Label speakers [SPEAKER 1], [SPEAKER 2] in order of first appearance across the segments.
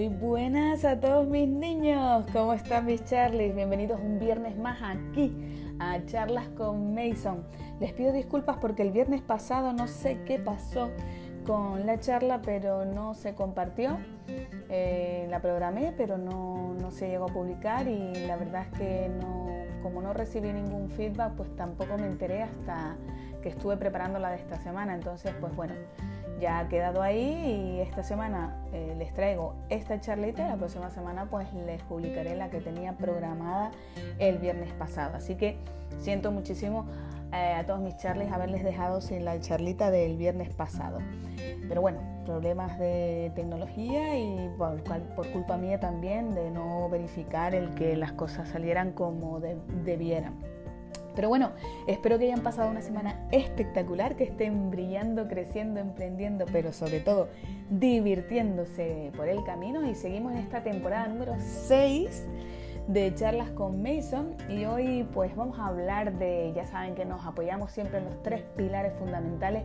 [SPEAKER 1] Muy buenas a todos mis niños. ¿Cómo están mis Charlies? Bienvenidos un viernes más aquí a Charlas con Mason. Les pido disculpas porque el viernes pasado no sé qué pasó con la charla, pero no se compartió. Eh, la programé, pero no, no se llegó a publicar y la verdad es que no, como no recibí ningún feedback, pues tampoco me enteré hasta que estuve preparando la de esta semana. Entonces, pues bueno ya ha quedado ahí y esta semana eh, les traigo esta charlita y la próxima semana pues les publicaré la que tenía programada el viernes pasado. Así que siento muchísimo eh, a todos mis charles haberles dejado sin la charlita del viernes pasado. Pero bueno, problemas de tecnología y por, por culpa mía también de no verificar el que las cosas salieran como debieran. Pero bueno, espero que hayan pasado una semana espectacular, que estén brillando, creciendo, emprendiendo, pero sobre todo divirtiéndose por el camino. Y seguimos en esta temporada número 6 de charlas con Mason y hoy pues vamos a hablar de, ya saben que nos apoyamos siempre en los tres pilares fundamentales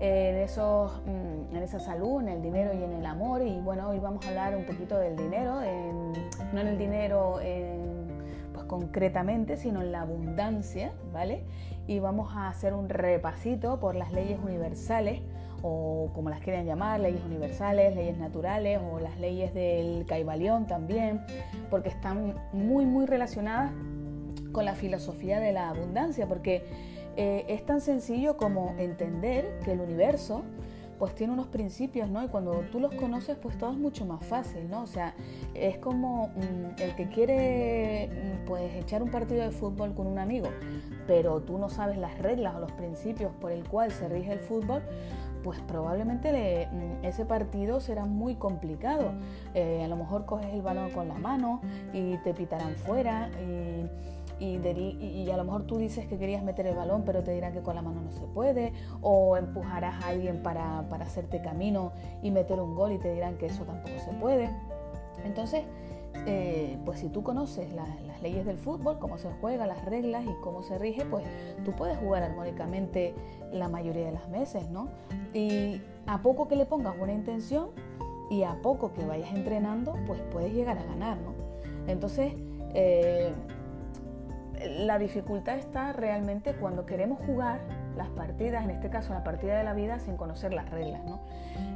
[SPEAKER 1] en, esos, mm, en esa salud, en el dinero y en el amor. Y bueno, hoy vamos a hablar un poquito del dinero, no en el dinero en concretamente, sino en la abundancia, ¿vale? Y vamos a hacer un repasito por las leyes universales, o como las quieran llamar, leyes universales, leyes naturales, o las leyes del Caibalión también, porque están muy, muy relacionadas con la filosofía de la abundancia, porque eh, es tan sencillo como entender que el universo pues tiene unos principios, ¿no? Y cuando tú los conoces, pues todo es mucho más fácil, ¿no? O sea, es como mm, el que quiere, mm, pues, echar un partido de fútbol con un amigo, pero tú no sabes las reglas o los principios por el cual se rige el fútbol, pues probablemente mm, ese partido será muy complicado. Eh, a lo mejor coges el balón con la mano y te pitarán fuera y y, a lo mejor tú dices que querías meter el balón, pero te dirán que con la mano no se puede, o empujarás a alguien para, hacerte camino y meter un gol y te dirán que eso tampoco se puede. Entonces, eh, pues si tú conoces las leyes del fútbol, cómo se juega, las reglas y cómo se rige, pues tú puedes jugar armónicamente la mayoría de las veces, ¿no? Y a poco que le pongas una intención y a poco que vayas entrenando, pues puedes llegar a ganar, ¿no? Entonces, eh, la dificultad está realmente cuando queremos jugar las partidas, en este caso la partida de la vida, sin conocer las reglas.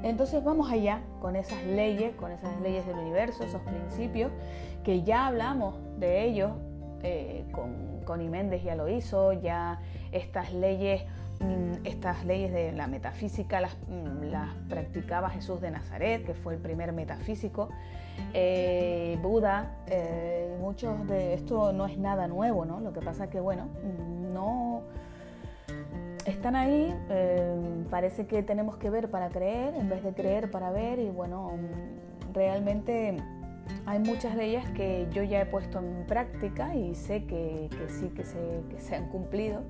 [SPEAKER 1] Entonces vamos allá con esas leyes, con esas leyes del universo, esos principios, que ya hablamos de ellos, eh, con, con Iméndez ya lo hizo, ya estas leyes estas leyes de la metafísica las, mm, las, practicaba Jesús de Nazaret, que fue el primer metafísico. Eh, Buda, eh, muchos de esto no es nada nuevo, ¿no? Lo que pasa que, bueno, no están ahí, eh, parece que tenemos que ver para creer en vez de creer para ver y bueno, realmente hay muchas de ellas que yo ya he puesto en práctica y sé que, sí que se, que se han cumplido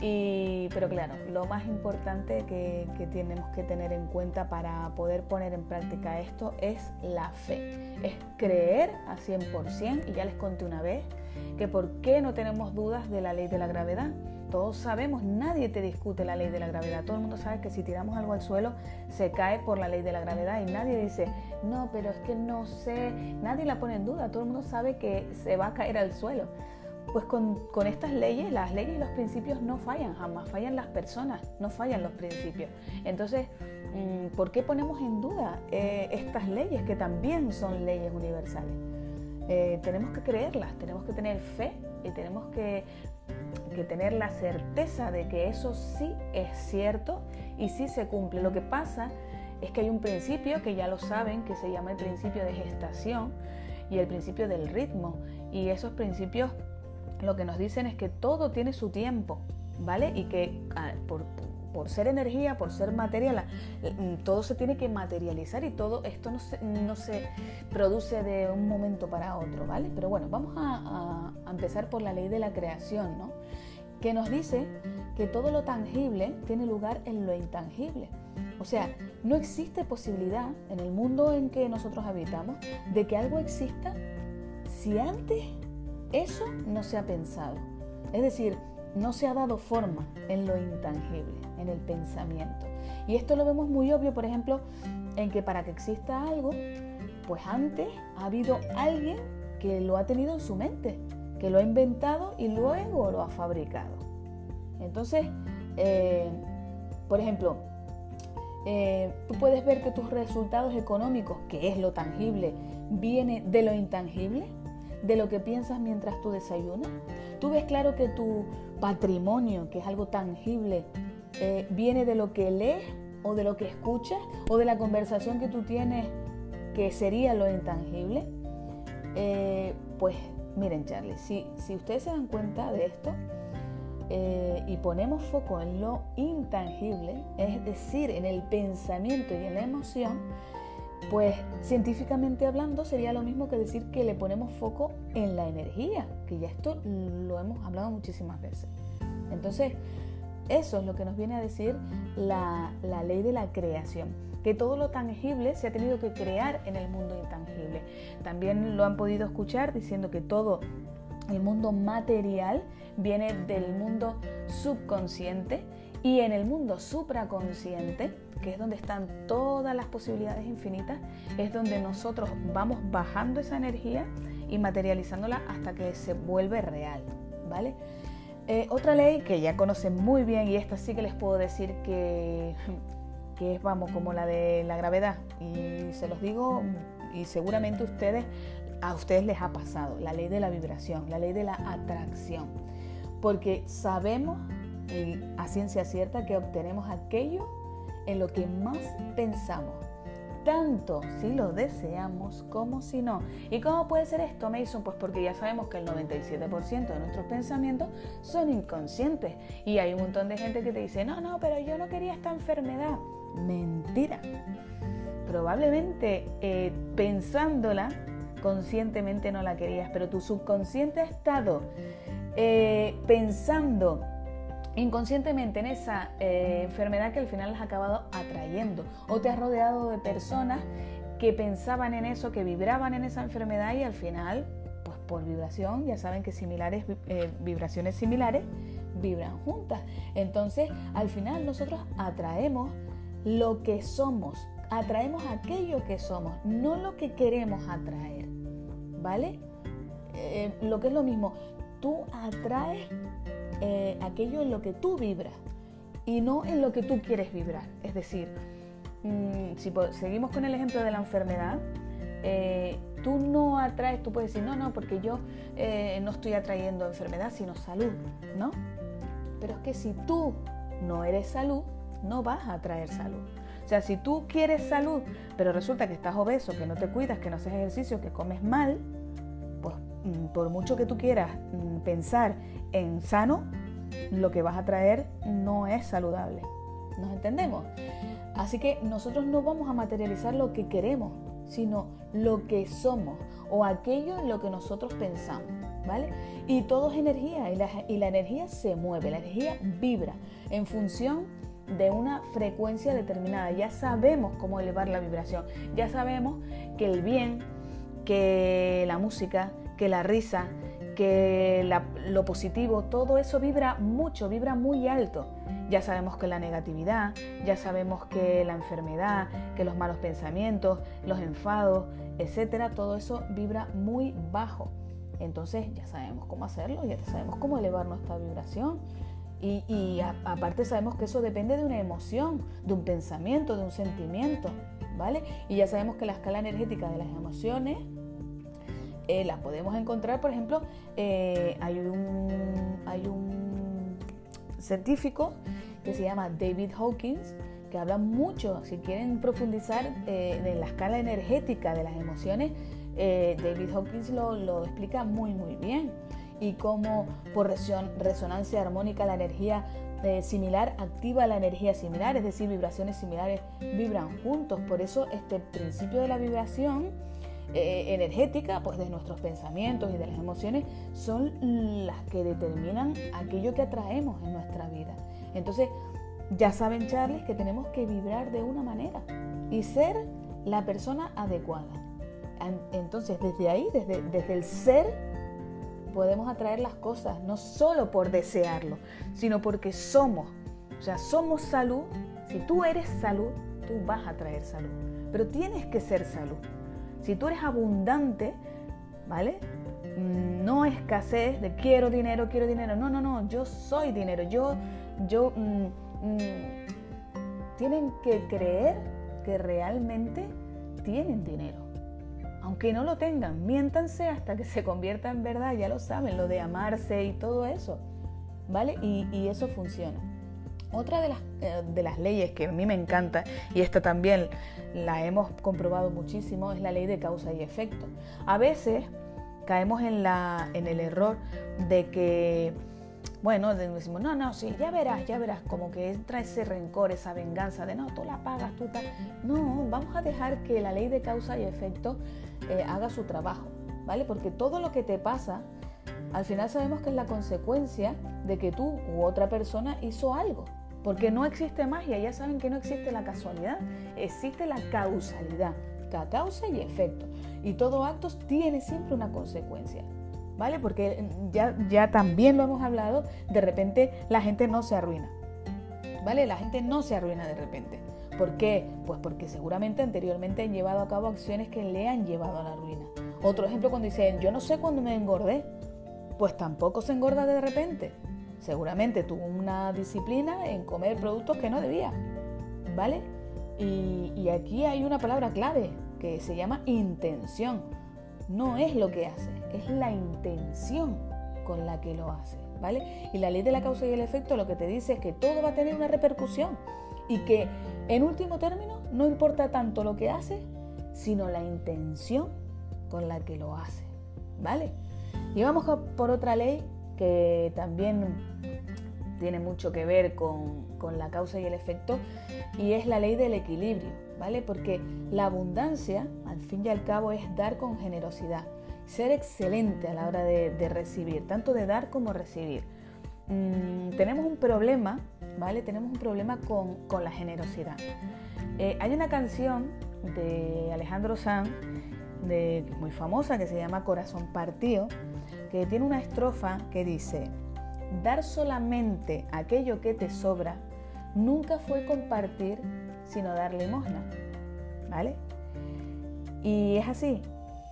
[SPEAKER 1] pero claro, lo más importante que, tenemos que tener en cuenta para poder poner en práctica esto es la fe. Es creer a 100%, y ya les conté una vez, que por qué no tenemos dudas de la ley de la gravedad. Todos sabemos, nadie te discute la ley de la gravedad. Todo el mundo sabe que si tiramos algo al suelo se cae por la ley de la gravedad y nadie dice, no, pero es que no sé, nadie la pone en duda. Todo el mundo sabe que se va a caer al suelo pues con, estas leyes, las leyes y los principios no fallan, jamás fallan las personas, no fallan los principios. Entonces, mm, ¿por qué ponemos en duda eh, estas leyes que también son leyes universales? Eh, tenemos que creerlas, tenemos que tener fe y tenemos que, que tener la certeza de que eso sí es cierto y sí se cumple. Lo que pasa es que hay un principio que ya lo saben, que se llama el principio de gestación y el principio del ritmo. Y esos principios lo que nos dicen es que todo tiene su tiempo, ¿vale? Y que ah, por, ser energía, por ser materia, mm, todo se tiene que materializar y todo esto no se, no se, produce de un momento para otro, ¿vale? Pero bueno, vamos a, a empezar por la ley de la creación, ¿no? Que nos dice que todo lo tangible tiene lugar en lo intangible. O sea, no existe posibilidad en el mundo en que nosotros habitamos de que algo exista si antes eso no se ha pensado. Es decir, no se ha dado forma en lo intangible, en el pensamiento. Y esto lo vemos muy obvio, por ejemplo, en que para que exista algo, pues antes ha habido alguien que lo ha tenido en su mente, que lo ha inventado y luego lo ha fabricado. Entonces, eh, por ejemplo, eh, tú puedes ver que tus resultados económicos, que es lo tangible, viene de lo intangible, de lo que piensas mientras tú desayunas. Tú ves claro que tu patrimonio, que es algo tangible, eh, viene de lo que lees o de lo que escuchas o de la conversación que tú tienes, que sería lo intangible. Eh, pues miren, Charlie, si, si ustedes se dan cuenta de esto, eh, y ponemos foco en lo intangible, es decir, en el pensamiento y en la emoción, pues científicamente hablando sería lo mismo que decir que le ponemos foco en la energía, que ya esto lo hemos hablado muchísimas veces. Entonces, eso es lo que nos viene a decir la, ley de la creación que todo lo tangible se ha tenido que crear en el mundo intangible. También lo han podido escuchar diciendo que todo el mundo material viene del mundo subconsciente y en el mundo supraconsciente, que es donde están todas las posibilidades infinitas, es donde nosotros vamos bajando esa energía y materializándola hasta que se vuelve real, ¿vale? Eh, otra ley que ya conocen muy bien y esta sí que les puedo decir que, que es, vamos, como la de la gravedad y se los digo y seguramente ustedes a ustedes les ha pasado, la ley de la vibración, la ley de la atracción, porque sabemos y a ciencia cierta que obtenemos aquello en lo que más pensamos, tanto si lo deseamos como si no. ¿Y cómo puede ser esto, Mason? Pues porque ya sabemos que el 97% de nuestros pensamientos son inconscientes y hay un montón de gente que te dice, no, no, pero yo no quería esta enfermedad. Mentira. Probablemente eh, pensándola conscientemente no la querías, pero tu subconsciente ha estado eh, pensando inconscientemente en esa eh, enfermedad que al final has acabado atrayendo o te has rodeado de personas que pensaban en eso, que vibraban en esa enfermedad y al final, pues por vibración, ya saben que similares, eh, vibraciones similares vibran juntas. Entonces, al final nosotros atraemos lo que somos, atraemos aquello que somos, no lo que queremos atraer. ¿Vale? Eh, lo que es lo mismo, tú atraes eh, aquello en lo que tú vibras y no en lo que tú quieres vibrar. Es decir, mm, si seguimos con el ejemplo de la enfermedad, eh, tú no atraes, tú puedes decir, no, no, porque yo no estoy atrayendo enfermedad, sino salud, ¿no? Pero es que si tú no eres salud, no vas a atraer salud. O sea, si tú quieres salud, pero resulta que estás obeso, que no te cuidas, que no haces ejercicio, que comes mal, por mucho que tú quieras mm, pensar en sano, lo que vas a traer no es saludable. ¿Nos entendemos? Así que nosotros no vamos a materializar lo que queremos, sino lo que somos o aquello en lo que nosotros pensamos. ¿Vale? Y todo es energía y la, y la energía se mueve, la energía vibra en función de una frecuencia determinada. Ya sabemos cómo elevar la vibración. Ya sabemos que el bien, que la música, que la risa, que lo positivo, todo eso vibra mucho, vibra muy alto. Ya sabemos que la negatividad, ya sabemos que la enfermedad, que los malos pensamientos, los enfados, etcétera, todo eso vibra muy bajo. Entonces ya sabemos cómo hacerlo, ya sabemos cómo elevar nuestra vibración. Y, aparte sabemos que eso depende de una emoción, de un pensamiento, de un sentimiento, ¿vale? Y ya sabemos que la escala energética de las emociones eh, las podemos encontrar, por ejemplo, eh, hay, un, hay un científico que se llama David Hawkins, que habla mucho, si quieren profundizar eh, en la escala energética de las emociones, David Hawkins lo, lo explica muy, muy bien y cómo por resonancia armónica la energía eh, similar activa la energía similar, es decir, vibraciones similares vibran juntos. Por eso este principio de la vibración eh, energética, pues de nuestros pensamientos y de las emociones, son las que determinan aquello que atraemos en nuestra vida. Entonces, ya saben, Charles, que tenemos que vibrar de una manera y ser la persona adecuada. Entonces, desde ahí, desde, desde el ser, podemos atraer las cosas, no solo por desearlo, sino porque somos. O sea, somos salud. Si tú eres salud, tú vas a traer salud. Pero tienes que ser salud. Si tú eres abundante, ¿vale? No escasez de quiero dinero, quiero dinero. No, no, no, yo soy dinero. Yo, yo, mm, mm, tienen que creer que realmente tienen dinero. Aunque no lo tengan, miéntanse hasta que se convierta en verdad, ya lo saben, lo de amarse y todo eso. ¿Vale? Y, y eso funciona. Otra de las, eh, de las leyes que a mí me encanta, y esta también la hemos comprobado muchísimo, es la ley de causa y efecto. A veces caemos en, la, en el error de que, bueno, decimos, no, no, sí, ya verás, ya verás, como que entra ese rencor, esa venganza de, no, tú la pagas, tú tal. No, vamos a dejar que la ley de causa y efecto eh, haga su trabajo, ¿vale? Porque todo lo que te pasa, al final sabemos que es la consecuencia de que tú u otra persona hizo algo. Porque no existe magia, ya saben que no existe la casualidad, existe la causalidad, la causa y efecto. Y todo acto tiene siempre una consecuencia. ¿Vale? Porque ya, ya también lo hemos hablado, de repente la gente no se arruina. ¿Vale? La gente no se arruina de repente. ¿Por qué? Pues porque seguramente anteriormente han llevado a cabo acciones que le han llevado a la ruina. Otro ejemplo cuando dicen, yo no sé cuándo me engordé, pues tampoco se engorda de repente. Seguramente tuvo una disciplina en comer productos que no debía, ¿vale? Y, aquí hay una palabra clave que se llama intención. No es lo que hace, es la intención con la que lo hace, ¿vale? Y la ley de la causa y el efecto lo que te dice es que todo va a tener una repercusión y que en último término no importa tanto lo que hace, sino la intención con la que lo hace, ¿vale? Y vamos por otra ley que también tiene mucho que ver con, la causa y el efecto, y es la ley del equilibrio, ¿vale? Porque la abundancia, al fin y al cabo, es dar con generosidad, ser excelente a la hora de, recibir, tanto de dar como recibir. Mm, tenemos un problema, ¿vale? Tenemos un problema con, la generosidad. Eh, hay una canción de Alejandro Sanz, de, muy famosa, que se llama Corazón Partido, que tiene una estrofa que dice, dar solamente aquello que te sobra nunca fue compartir, sino dar limosna. ¿Vale? Y es así.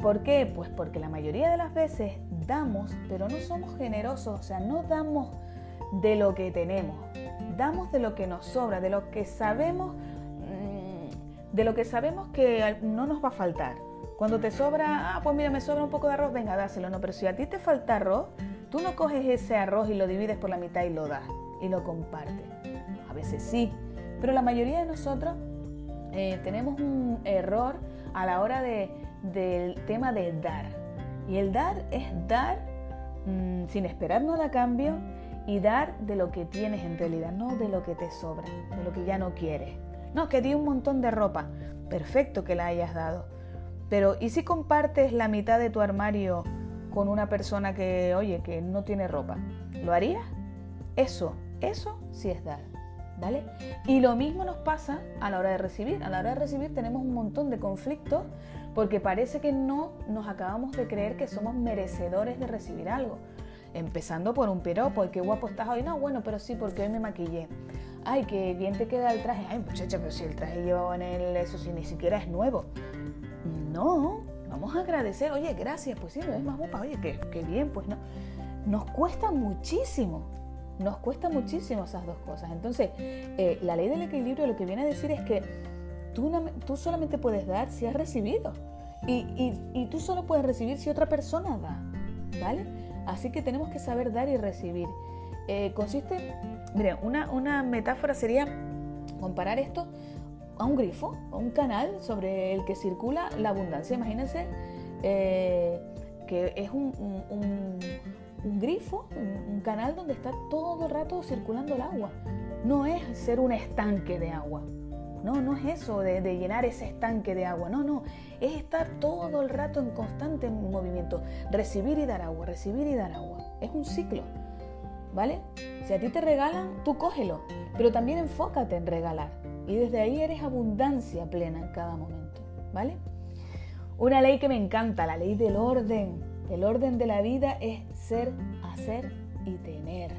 [SPEAKER 1] ¿Por qué? Pues porque la mayoría de las veces damos, pero no somos generosos, o sea, no damos de lo que tenemos, damos de lo que nos sobra, de lo que sabemos, mm, de lo que sabemos que no nos va a faltar. Cuando te sobra, ah, pues mira, me sobra un poco de arroz, venga, dáselo. No, pero si a ti te falta arroz, tú no coges ese arroz y lo divides por la mitad y lo das y lo compartes. A veces sí, pero la mayoría de nosotros eh, tenemos un error a la hora del tema de dar. Y el dar es dar mm, sin esperar nada a cambio y dar de lo que tienes en realidad, no de lo que te sobra, de lo que ya no quieres. No, que di un montón de ropa. Perfecto que la hayas dado. Pero ¿y si compartes la mitad de tu armario con una persona que, oye, que no tiene ropa? ¿Lo harías? Eso, eso sí es dar. ¿Vale? Y lo mismo nos pasa a la hora de recibir. A la hora de recibir tenemos un montón de conflictos porque parece que no nos acabamos de creer que somos merecedores de recibir algo. Empezando por un piropo, y qué guapo estás hoy. No, bueno, pero sí, porque hoy me maquillé. Ay, qué bien te queda el traje. Ay, muchacha, pero si el traje llevaba en él, eso si ni siquiera es nuevo. No, vamos a agradecer, oye, gracias, pues sí, es más guapa, oye, qué, bien, pues no. Nos cuesta muchísimo, nos cuesta muchísimo esas dos cosas. Entonces, eh, la ley del equilibrio lo que viene a decir es que tú, tú solamente puedes dar si has recibido. Y, tú solo puedes recibir si otra persona da, ¿vale? Así que tenemos que saber dar y recibir. Eh, consiste, miren, una, una metáfora sería comparar esto a un grifo, a un canal sobre el que circula la abundancia. Imagínense eh, que es un, grifo, un, canal donde está todo el rato circulando el agua. No es ser un estanque de agua. No, no es eso de, de, llenar ese estanque de agua. No, no. Es estar todo el rato en constante movimiento. Recibir y dar agua, recibir y dar agua. Es un ciclo. ¿Vale? Si a ti te regalan, tú cógelo. Pero también enfócate en regalar. Y desde ahí eres abundancia plena en cada momento, ¿vale? Una ley que me encanta, la ley del orden. El orden de la vida es ser, hacer y tener.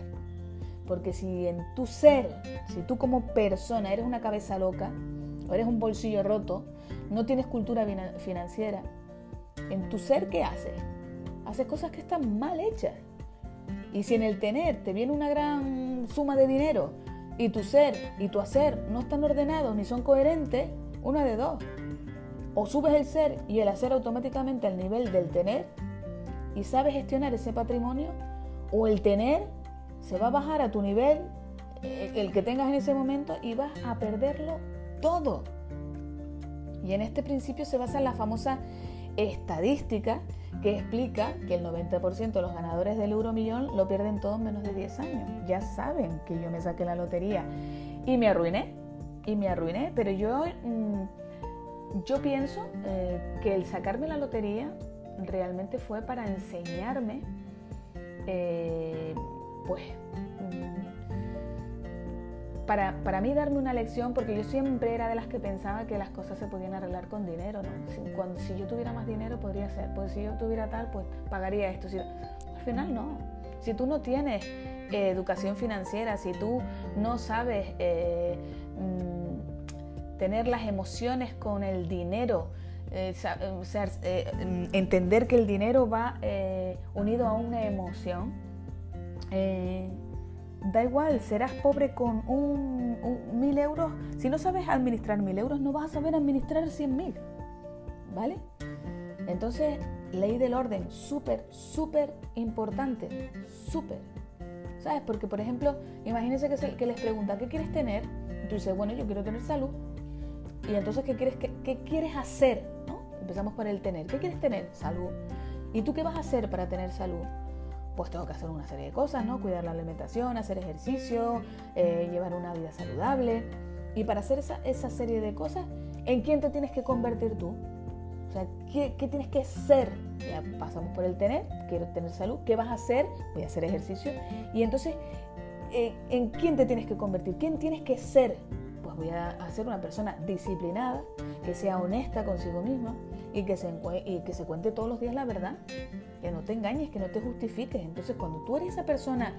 [SPEAKER 1] Porque si en tu ser, si tú como persona eres una cabeza loca o eres un bolsillo roto, no tienes cultura financiera, En tu ser, ¿qué haces? Haces cosas que están mal hechas. Y si en el tener te viene una gran suma de dinero y tu ser y tu hacer no están ordenados ni son coherentes, una de dos. O subes el ser y el hacer automáticamente al nivel del tener y sabes gestionar ese patrimonio, o el tener se va a bajar a tu nivel, eh, el que tengas en ese momento, y vas a perderlo todo. Y en este principio se basa la famosa estadística que explica que el 90% de los ganadores del euromillón lo pierden todo en menos de 10 años. Ya saben que yo me saqué la lotería y me arruiné, y me arruiné, pero yo, mm, yo pienso eh, que el sacarme la lotería realmente fue para enseñarme, eh, pues, para, para, mí darme una lección, porque yo siempre era de las que pensaba que las cosas se podían arreglar con dinero, ¿no? Si, yo tuviera más dinero podría ser, pues si yo tuviera tal, pues pagaría esto. Al final no. Si tú no tienes eh, educación financiera, si tú no sabes eh, mm, tener las emociones con el dinero, eh, entender que el dinero va unido a una emoción, da igual, serás pobre con un, mil euros. Si no sabes administrar mil euros, no vas a saber administrar cien mil. ¿Vale? Entonces, ley del orden, súper, súper importante. Súper. ¿Sabes? Porque, por ejemplo, imagínense que, que, les pregunta, ¿qué quieres tener? Y tú dices, bueno, yo quiero tener salud. Y entonces, ¿qué quieres, qué, qué quieres hacer? ¿no? Empezamos por el tener. ¿Qué quieres tener? Salud. ¿Y tú qué vas a hacer para tener salud? Pues tengo que hacer una serie de cosas, ¿no? Cuidar la alimentación, hacer ejercicio, eh, llevar una vida saludable. Y para hacer esa, esa, serie de cosas, ¿en quién te tienes que convertir tú? O sea, ¿qué, ¿qué, tienes que ser? Ya pasamos por el tener, quiero tener salud, ¿qué vas a hacer? Voy a hacer ejercicio. Y entonces, eh, ¿en quién te tienes que convertir? ¿Quién tienes que ser? Pues voy a ser una persona disciplinada, que sea honesta consigo misma y que se, y que se cuente todos los días la verdad que no te engañes, que no te justifiques. Entonces, cuando tú eres esa persona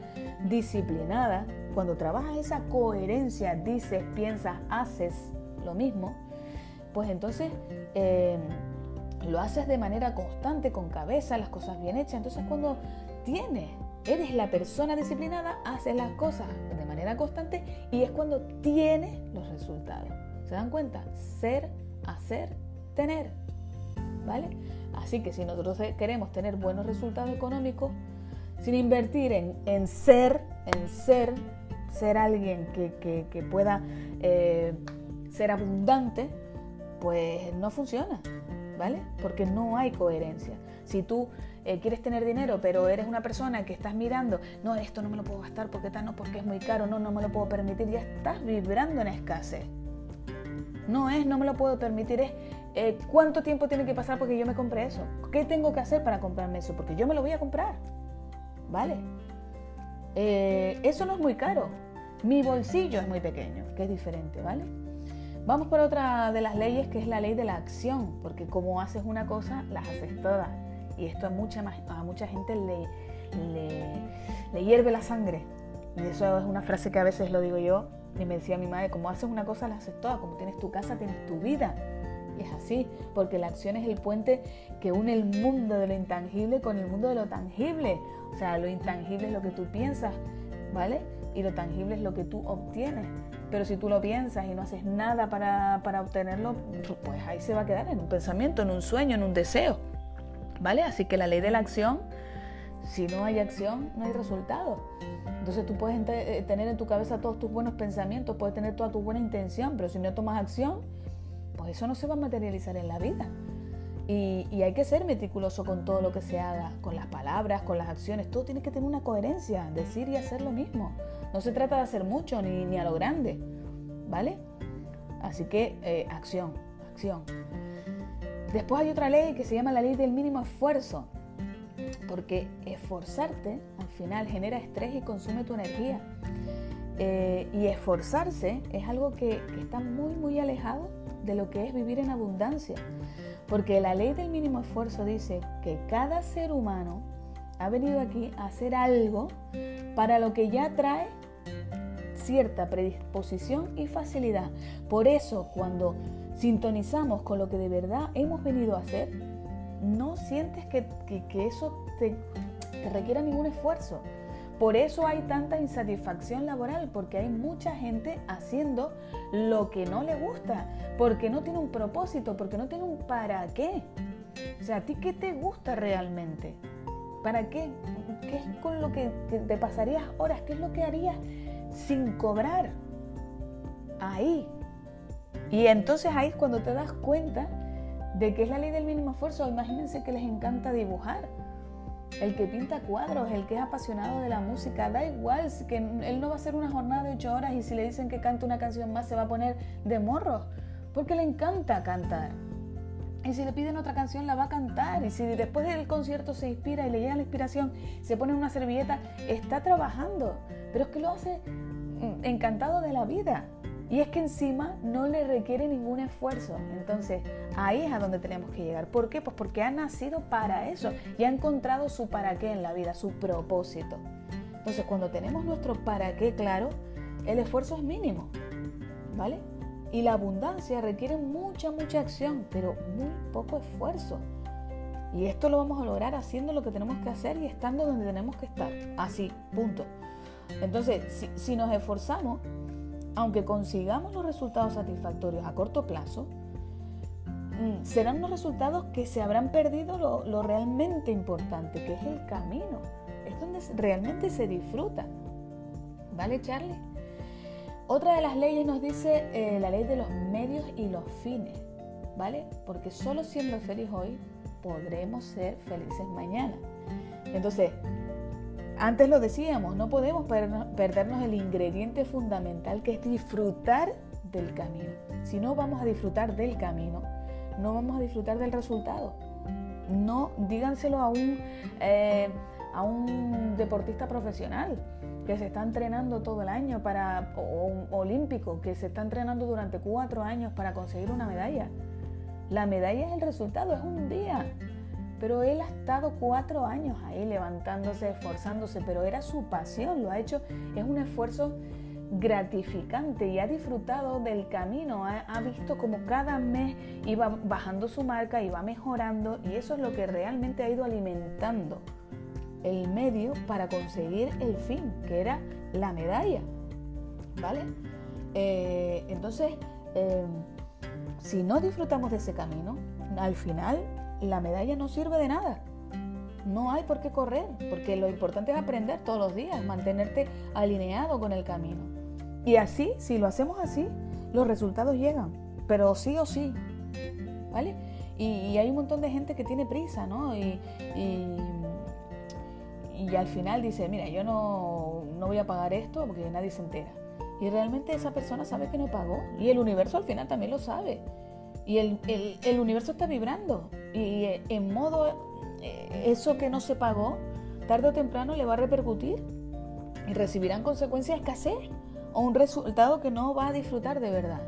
[SPEAKER 1] disciplinada, cuando trabajas esa coherencia, dices, piensas, haces lo mismo, pues entonces em, lo haces de manera constante, con cabeza, las cosas bien hechas. Entonces, cuando tienes, eres la persona disciplinada, haces las cosas de manera constante y es cuando tienes los resultados. ¿Se dan cuenta? Ser, hacer, tener. ¿Vale? Así que si nosotros queremos tener buenos resultados económicos, sin invertir en, ser, en ser, ser alguien que, pueda eh, ser abundante, pues no funciona, ¿vale? Porque no hay coherencia. Si tú eh, quieres tener dinero, pero eres una persona que estás mirando, no, esto no me lo puedo gastar porque tal, no, porque es muy caro, no, no me lo puedo permitir, ya estás vibrando en escasez. No es, no me lo puedo permitir, es eh, ¿cuánto tiempo tiene que pasar porque yo me compré eso? ¿Qué tengo que hacer para comprarme eso? Porque yo me lo voy a comprar. ¿Vale? Eh, eso no es muy caro. Mi bolsillo es muy pequeño, que es diferente, ¿vale? Vamos por otra de las leyes, que es la ley de la acción, porque como haces una cosa, las haces todas. Y esto a mucha, a mucha gente le, le, hierve la sangre. Y eso es una frase que a veces lo digo yo, y me decía mi madre, como haces una cosa, la haces todas. Como tienes tu casa, tienes tu vida es así, porque la acción es el puente que une el mundo de lo intangible con el mundo de lo tangible. O sea, lo intangible es lo que tú piensas, ¿vale? Y lo tangible es lo que tú obtienes. Pero si tú lo piensas y no haces nada para, para obtenerlo, pues ahí se va a quedar en un pensamiento, en un sueño, en un deseo. ¿Vale? Así que la ley de la acción, si no hay acción, no hay resultado. Entonces tú puedes eh, tener en tu cabeza todos tus buenos pensamientos, puedes tener toda tu buena intención, pero si no tomas acción, pues eso no se va a materializar en la vida. Y, hay que ser meticuloso con todo lo que se haga, con las palabras, con las acciones, todo tiene que tener una coherencia, decir y hacer lo mismo. No se trata de hacer mucho ni, ni a lo grande, ¿vale? Así que eh, acción, acción. Después hay otra ley que se llama la ley del mínimo esfuerzo, porque esforzarte al final genera estrés y consume tu energía. Eh, y esforzarse es algo que, que está muy, muy alejado de lo que es vivir en abundancia. Porque la ley del mínimo esfuerzo dice que cada ser humano ha venido aquí a hacer algo para lo que ya trae cierta predisposición y facilidad. Por eso cuando sintonizamos con lo que de verdad hemos venido a hacer, no sientes que, eso te, te requiera ningún esfuerzo. Por eso hay tanta insatisfacción laboral, porque hay mucha gente haciendo lo que no le gusta, porque no tiene un propósito, porque no tiene un para qué. O sea, ¿a ti qué te gusta realmente? ¿Para qué? ¿Qué es con lo que te pasarías horas? ¿Qué es lo que harías sin cobrar? Ahí. Y entonces ahí es cuando te das cuenta de que es la ley del mínimo esfuerzo. Imagínense que les encanta dibujar. El que pinta cuadros, el que es apasionado de la música, da igual, que él no va a hacer una jornada de ocho horas y si le dicen que canta una canción más se va a poner de morro, porque le encanta cantar. Y si le piden otra canción, la va a cantar. Y si después del concierto se inspira y le llega la inspiración, se pone una servilleta, está trabajando. Pero es que lo hace mm, encantado de la vida. Y es que encima no le requiere ningún esfuerzo. Entonces, ahí es a donde tenemos que llegar. ¿Por qué? Pues porque ha nacido para eso y ha encontrado su para qué en la vida, su propósito. Entonces, cuando tenemos nuestro para qué claro, el esfuerzo es mínimo. ¿Vale? Y la abundancia requiere mucha, mucha acción, pero muy poco esfuerzo. Y esto lo vamos a lograr haciendo lo que tenemos que hacer y estando donde tenemos que estar. Así, punto. Entonces, si, nos esforzamos, aunque consigamos los resultados satisfactorios a corto plazo, mm, serán los resultados que se habrán perdido lo, realmente importante, que es el camino. Es donde realmente se disfruta. ¿Vale, Charlie? Otra de las leyes nos dice eh, la ley de los medios y los fines, ¿vale? Porque solo siendo feliz hoy podremos ser felices mañana. Entonces, antes lo decíamos, no podemos perdernos el ingrediente fundamental que es disfrutar del camino. Si no vamos a disfrutar del camino, no vamos a disfrutar del resultado. No, díganselo a un, eh, a un deportista profesional que se está entrenando todo el año para, un olímpico, que se está entrenando durante cuatro años para conseguir una medalla. La medalla es el resultado, es un día. Pero él ha estado cuatro años ahí levantándose, esforzándose, pero era su pasión, lo ha hecho, es un esfuerzo gratificante y ha disfrutado del camino, ha, visto como cada mes iba bajando su marca, iba mejorando y eso es lo que realmente ha ido alimentando el medio para conseguir el fin, que era la medalla. ¿Vale? Eh, entonces, eh, si no disfrutamos de ese camino, al final la medalla no sirve de nada. No hay por qué correr, porque lo importante es aprender todos los días, mantenerte alineado con el camino. Y así, si lo hacemos así, los resultados llegan, pero sí o sí. ¿Vale? Y, hay un montón de gente que tiene prisa, ¿no? y y al final dice, mira, yo no, voy a pagar esto porque nadie se entera. Y realmente esa persona sabe que no pagó. Y el universo al final también lo sabe. Y el, universo está vibrando. Y eh, en modo, eh, eso que no se pagó, tarde o temprano le va a repercutir. Y recibirán consecuencias escasez o un resultado que no va a disfrutar de verdad.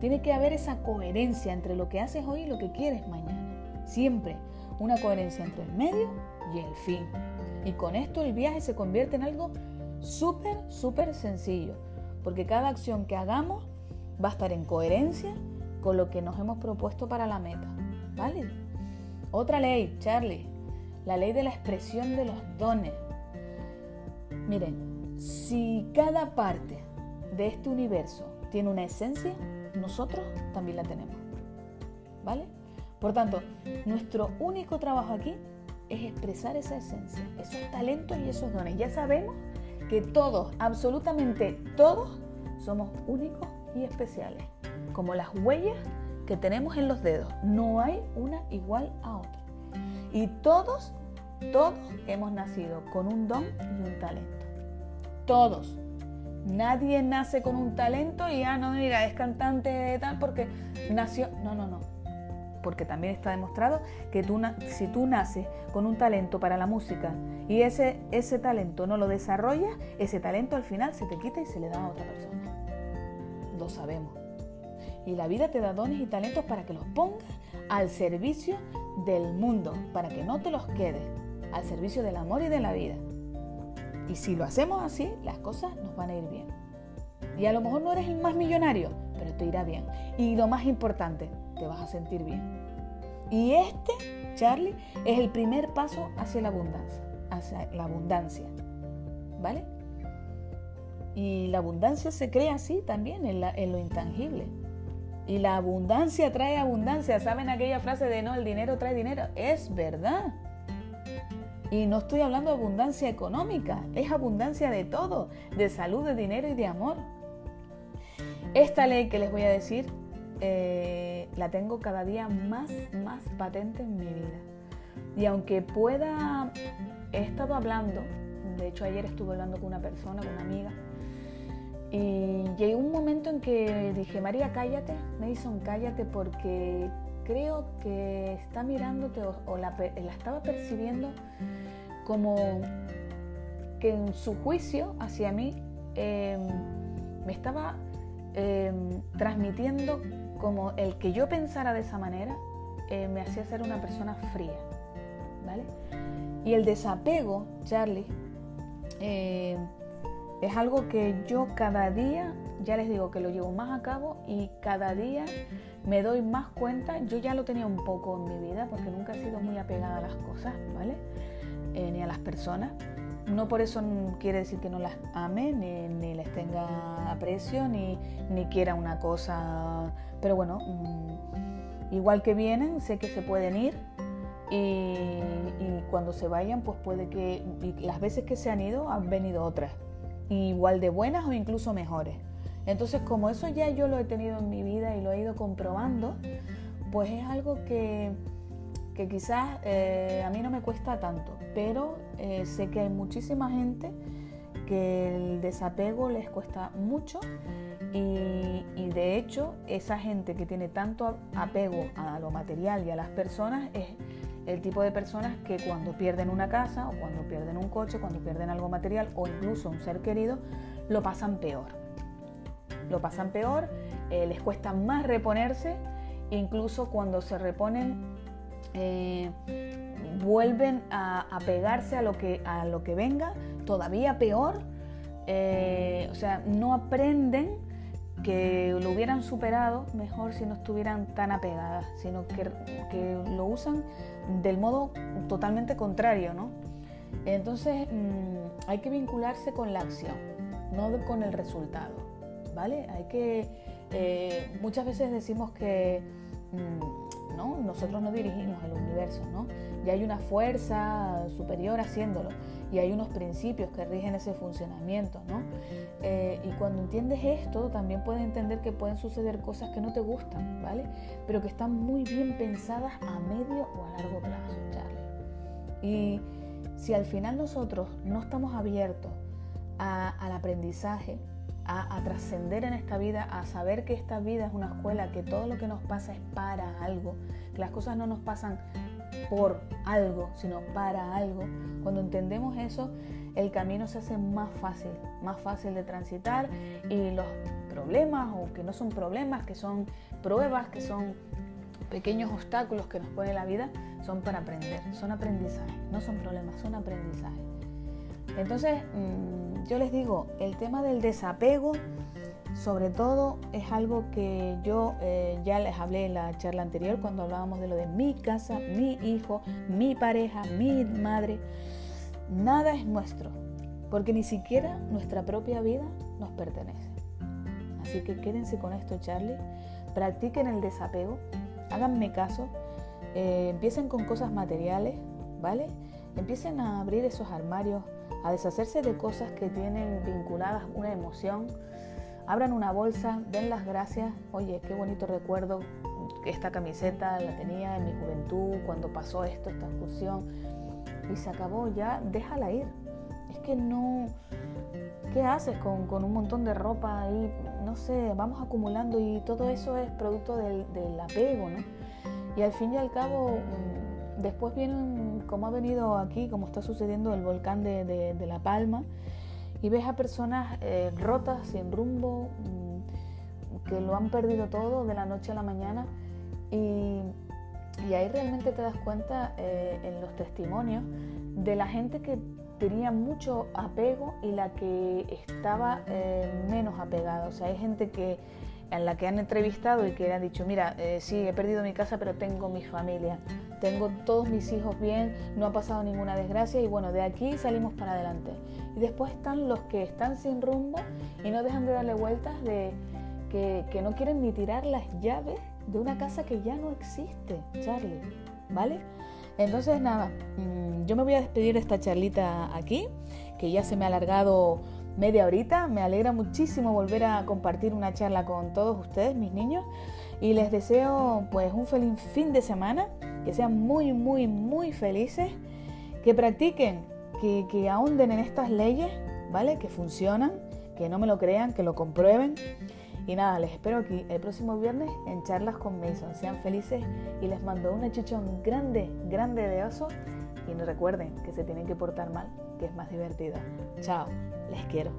[SPEAKER 1] Tiene que haber esa coherencia entre lo que haces hoy y lo que quieres mañana. Siempre una coherencia entre el medio y el fin. Y con esto el viaje se convierte en algo súper, súper sencillo, porque cada acción que hagamos va a estar en coherencia con lo que nos hemos propuesto para la meta. ¿Vale? Otra ley, Charlie, la ley de la expresión de los dones. Miren, si cada parte de este universo tiene una esencia, nosotros también la tenemos. ¿Vale? Por tanto, nuestro único trabajo aquí es expresar esa esencia, esos talentos y esos dones. Ya sabemos que todos, absolutamente todos, somos únicos y especiales, como las huellas que tenemos en los dedos. No hay una igual a otra. Y todos, todos hemos nacido con un don y un talento. Todos. Nadie nace con un talento y, ah, no, mira, es cantante tal porque nació. No, no, no porque también está demostrado que tú, si tú naces con un talento para la música y ese, ese talento no lo desarrollas, ese talento al final se te quita y se le da a otra persona. Lo sabemos. Y la vida te da dones y talentos para que los pongas al servicio del mundo, para que no te los quedes, al servicio del amor y de la vida. Y si lo hacemos así, las cosas nos van a ir bien. Y a lo mejor no eres el más millonario, pero te irá bien. Y lo más importante, te vas a sentir bien. Y este, Charlie, es el primer paso hacia la abundancia, hacia la abundancia. ¿Vale? Y la abundancia se crea así también, en, en lo intangible. Y la abundancia trae abundancia. ¿Saben aquella frase de no, el dinero trae dinero? Es verdad. Y no estoy hablando de abundancia económica, es abundancia de todo, de salud, de dinero y de amor. Esta ley que les voy a decir eh, la tengo cada día más, más patente en mi vida. Y aunque pueda, he estado hablando, de hecho ayer estuve hablando con una persona, con una amiga, y llegó un momento en que dije, María, cállate, Mason, cállate porque creo que está mirándote o, la, estaba percibiendo como que en su juicio hacia mí em, me estaba em, transmitiendo como el que yo pensara de esa manera eh, me hacía ser una persona fría, ¿vale? Y el desapego, Charlie, em, es algo que yo cada día, ya les digo que lo llevo más a cabo y cada día me doy más cuenta, yo ya lo tenía un poco en mi vida porque nunca he sido muy apegada a las cosas, ¿vale? Eh, ni a las personas. No por eso quiere decir que no las ame, ni, les tenga aprecio, ni, quiera una cosa. Pero bueno, mm, igual que vienen, sé que se pueden ir y, cuando se vayan, pues puede que las veces que se han ido, han venido otras, igual de buenas o incluso mejores. Entonces, como eso ya yo lo he tenido en mi vida y lo he ido comprobando, pues es algo que, quizás eh, a mí no me cuesta tanto, pero eh, sé que hay muchísima gente que el desapego les cuesta mucho y, de hecho esa gente que tiene tanto apego a lo material y a las personas es el tipo de personas que cuando pierden una casa o cuando pierden un coche, cuando pierden algo material o incluso un ser querido, lo pasan peor. Lo pasan peor, eh, les cuesta más reponerse, incluso cuando se reponen eh, vuelven a, pegarse a lo, que, a lo que venga, todavía peor, eh, o sea, no aprenden que lo hubieran superado mejor si no estuvieran tan apegadas, sino que, que lo usan del modo totalmente contrario, ¿no? Entonces mm, hay que vincularse con la acción, no con el resultado. ¿vale? Hay que, eh, muchas veces decimos que mm, ¿no? nosotros no dirigimos el universo, ¿no? Y hay una fuerza superior haciéndolo y hay unos principios que rigen ese funcionamiento, ¿no? Eh, y cuando entiendes esto, también puedes entender que pueden suceder cosas que no te gustan, ¿vale? Pero que están muy bien pensadas a medio o a largo plazo, Charlie. Y si al final nosotros no estamos abiertos al aprendizaje, a, trascender en esta vida, a saber que esta vida es una escuela, que todo lo que nos pasa es para algo, que las cosas no nos pasan por algo, sino para algo. Cuando entendemos eso, el camino se hace más fácil, más fácil de transitar y los problemas o que no son problemas, que son pruebas, que son pequeños obstáculos que nos pone la vida, son para aprender, son aprendizaje, no son problemas, son aprendizaje. Entonces, mm, yo les digo, el tema del desapego, sobre todo, es algo que yo eh, ya les hablé en la charla anterior cuando hablábamos de lo de mi casa, mi hijo, mi pareja, mi madre. Nada es nuestro, porque ni siquiera nuestra propia vida nos pertenece. Así que quédense con esto, Charlie. Practiquen el desapego, háganme caso, eh, empiecen con cosas materiales, ¿vale? Empiecen a abrir esos armarios a deshacerse de cosas que tienen vinculadas una emoción. Abran una bolsa, den las gracias. Oye, qué bonito recuerdo. Esta camiseta la tenía en mi juventud, cuando pasó esto, esta excursión. Y se acabó ya, déjala ir. Es que no... ¿Qué haces con, un montón de ropa ahí? No sé, vamos acumulando y todo eso es producto del, del apego, ¿no? Y al fin y al cabo Después vienen, como ha venido aquí, como está sucediendo el volcán de, La Palma, y ves a personas eh, rotas, sin rumbo, mm, que lo han perdido todo de la noche a la mañana. Y, ahí realmente te das cuenta eh, en los testimonios de la gente que tenía mucho apego y la que estaba eh, menos apegada. O sea, hay gente que en la que han entrevistado y que le han dicho, mira, eh, sí, he perdido mi casa, pero tengo mi familia, tengo todos mis hijos bien, no ha pasado ninguna desgracia y bueno, de aquí salimos para adelante. Y después están los que están sin rumbo y no dejan de darle vueltas de que, que no quieren ni tirar las llaves de una casa que ya no existe, Charlie, ¿vale? Entonces nada, mm, yo me voy a despedir de esta charlita aquí, que ya se me ha alargado media horita. Me alegra muchísimo volver a compartir una charla con todos ustedes, mis niños, y les deseo pues un feliz fin de semana, que sean muy, muy, muy felices, que practiquen, que, que ahonden en estas leyes, ¿vale? Que funcionan, que no me lo crean, que lo comprueben. Y nada, les espero aquí el próximo viernes en charlas con Mason. Sean felices y les mando un achuchón grande, grande de oso. Y no recuerden que se tienen que portar mal, que es más divertido. Chao, les quiero.